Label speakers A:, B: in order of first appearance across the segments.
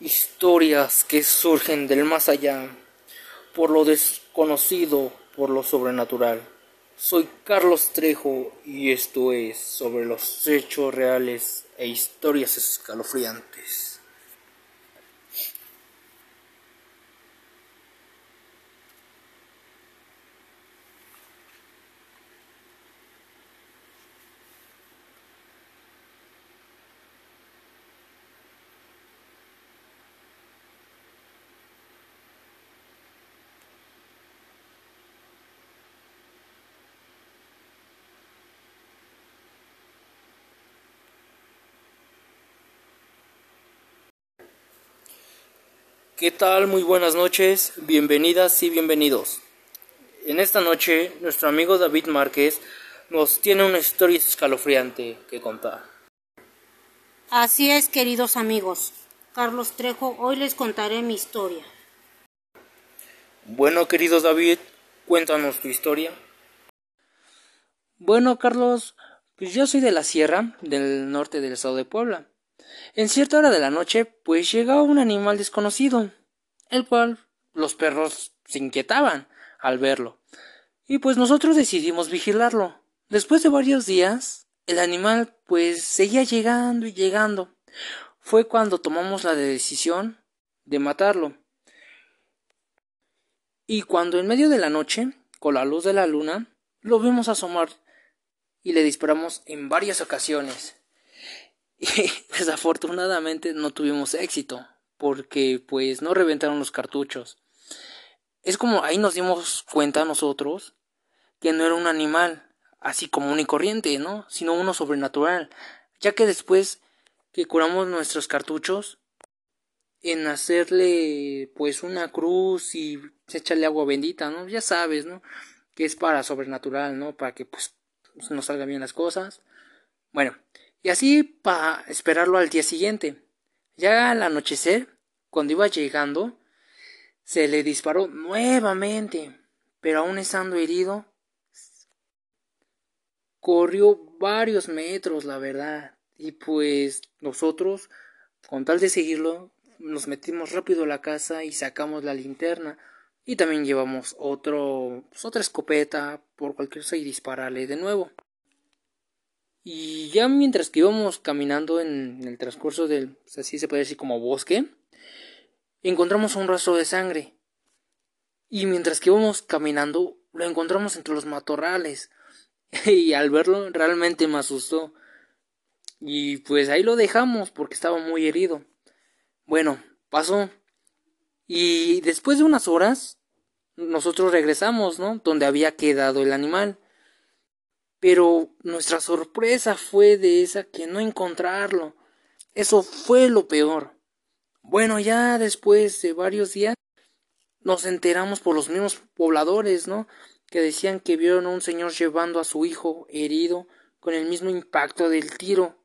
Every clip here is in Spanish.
A: Historias que surgen del más allá, por lo desconocido, por lo sobrenatural. Soy Carlos Trejo y esto es sobre los hechos reales e historias escalofriantes. ¿Qué tal? Muy buenas noches, bienvenidas y bienvenidos. En esta noche, nuestro amigo David Márquez nos tiene una historia escalofriante que contar.
B: Así es, queridos amigos. Carlos Trejo, hoy les contaré mi historia.
A: Bueno, querido David, cuéntanos tu historia.
C: Bueno, Carlos, pues yo soy de la sierra del norte del estado de Puebla. En cierta hora de la noche, pues llegaba un animal desconocido, el cual los perros se inquietaban al verlo. Y pues nosotros decidimos vigilarlo. Después de varios días, el animal pues seguía llegando y llegando. Fue cuando tomamos la decisión de matarlo. Y cuando en medio de la noche, con la luz de la luna, lo vimos asomar y le disparamos en varias ocasiones. Y desafortunadamente no tuvimos éxito, porque pues no reventaron los cartuchos. Es como ahí nos dimos cuenta nosotros que no era un animal así común y corriente, ¿no? Sino uno sobrenatural, ya que después que curamos nuestros cartuchos, en hacerle pues una cruz y echarle agua bendita, ¿no? Ya sabes, ¿no? Que es para sobrenatural, ¿no? Para que pues nos salgan bien las cosas. Bueno, y así para esperarlo al día siguiente. Ya al anochecer, cuando iba llegando, se le disparó nuevamente, pero aún estando herido, corrió varios metros, la verdad. Y pues nosotros, con tal de seguirlo, nos metimos rápido a la casa y sacamos la linterna. Y también llevamos otro, pues, otra escopeta por cualquier cosa y dispararle de nuevo. Y ya mientras que íbamos caminando en el transcurso del, así se puede decir como bosque, encontramos un rastro de sangre. Y mientras que íbamos caminando, lo encontramos entre los matorrales. y al verlo realmente me asustó. Y pues ahí lo dejamos porque estaba muy herido. Bueno, pasó. Y después de unas horas, nosotros regresamos, ¿no? Donde había quedado el animal. Pero nuestra sorpresa fue de esa que no encontrarlo. Eso fue lo peor. Bueno, ya después de varios días nos enteramos por los mismos pobladores, ¿no? Que decían que vieron a un señor llevando a su hijo herido con el mismo impacto del tiro,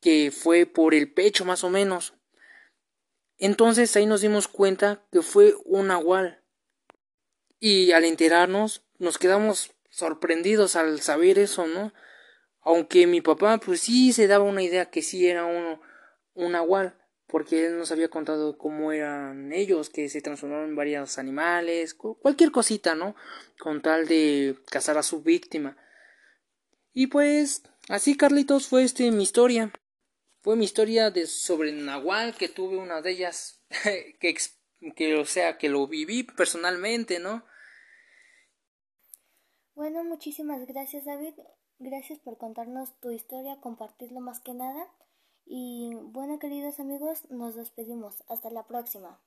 C: que fue por el pecho más o menos. Entonces ahí nos dimos cuenta que fue un nahual. Y al enterarnos nos quedamos sorprendidos al saber eso, ¿no? Aunque mi papá, pues sí se daba una idea que sí era uno, un nahual, porque él nos había contado cómo eran ellos, que se transformaron en varios animales, cualquier cosita, ¿no? Con tal de cazar a su víctima. Y pues, así Carlitos fue este mi historia. Fue mi historia de sobre Nahual, que tuve una de ellas, que, que, o sea, que lo viví personalmente, ¿no?
D: Bueno, muchísimas gracias David. Gracias por contarnos tu historia, compartirlo más que nada. Y bueno, queridos amigos, nos despedimos. Hasta la próxima.